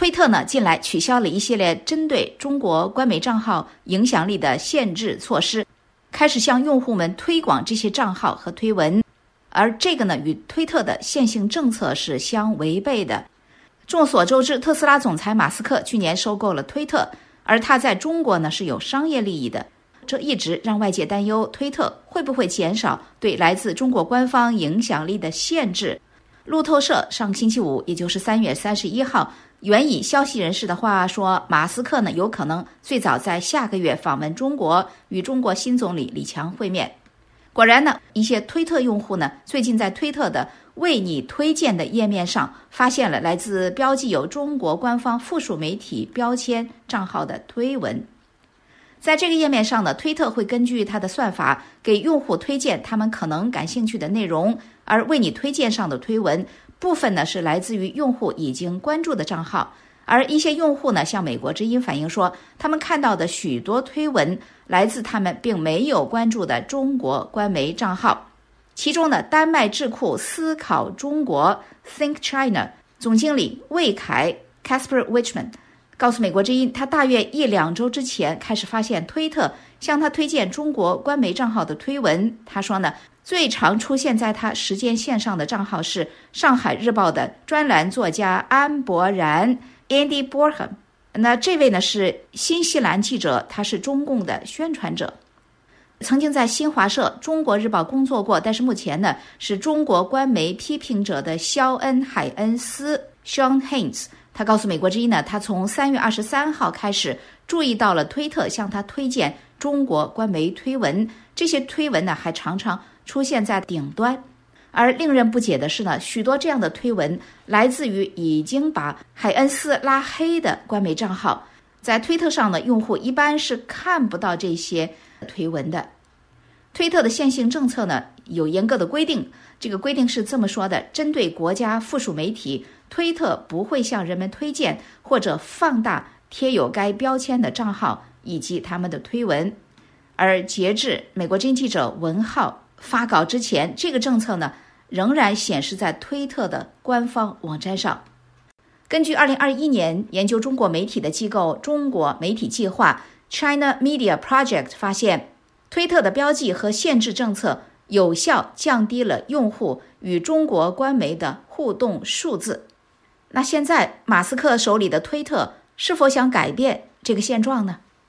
推特呢近来取消了一系列针对中国官媒账号影响力的限制措施，开始向用户们推广这些账号和推文，而这个呢与推特的线性政策是相违背的。众所周知，特斯拉总裁马斯克去年收购了推特，而他在中国呢是有商业利益的，这一直让外界担忧推特会不会减少对来自中国官方影响力的限制。路透社上星期五，也就是三月三十一号。援引消息人士的话说，马斯克呢有可能最早在下个月访问中国，与中国新总理李强会面。果然呢，一些推特用户呢最近在推特的为你推荐的页面上发现了来自标记有中国官方附属媒体标签账号的推文。在这个页面上呢，推特会根据它的算法给用户推荐他们可能感兴趣的内容，而为你推荐上的推文。部分呢是来自于用户已经关注的账号，而一些用户呢向美国之音反映说，他们看到的许多推文来自他们并没有关注的中国官媒账号。其中呢，丹麦智库思考中国 （Think China） 总经理魏凯 （Casper Wichman） 告诉美国之音，他大约一两周之前开始发现推特向他推荐中国官媒账号的推文。他说呢。最常出现在他时间线上的账号是《上海日报》的专栏作家安博然 （Andy Borham）。那这位呢是新西兰记者，他是中共的宣传者，曾经在新华社、中国日报工作过，但是目前呢是中国官媒批评者的肖恩·海恩斯 （Sean Haines）。他告诉美国之音呢，他从三月二十三号开始注意到了推特向他推荐中国官媒推文，这些推文呢还常常。出现在顶端，而令人不解的是呢，许多这样的推文来自于已经把海恩斯拉黑的官媒账号。在推特上呢，用户一般是看不到这些推文的。推特的线性政策呢有严格的规定，这个规定是这么说的：针对国家附属媒体，推特不会向人们推荐或者放大贴有该标签的账号以及他们的推文。而截至美国经济者文浩。发稿之前，这个政策呢仍然显示在推特的官方网站上。根据2021年研究中国媒体的机构中国媒体计划 （China Media Project） 发现，推特的标记和限制政策有效降低了用户与中国官媒的互动数字。那现在，马斯克手里的推特是否想改变这个现状呢？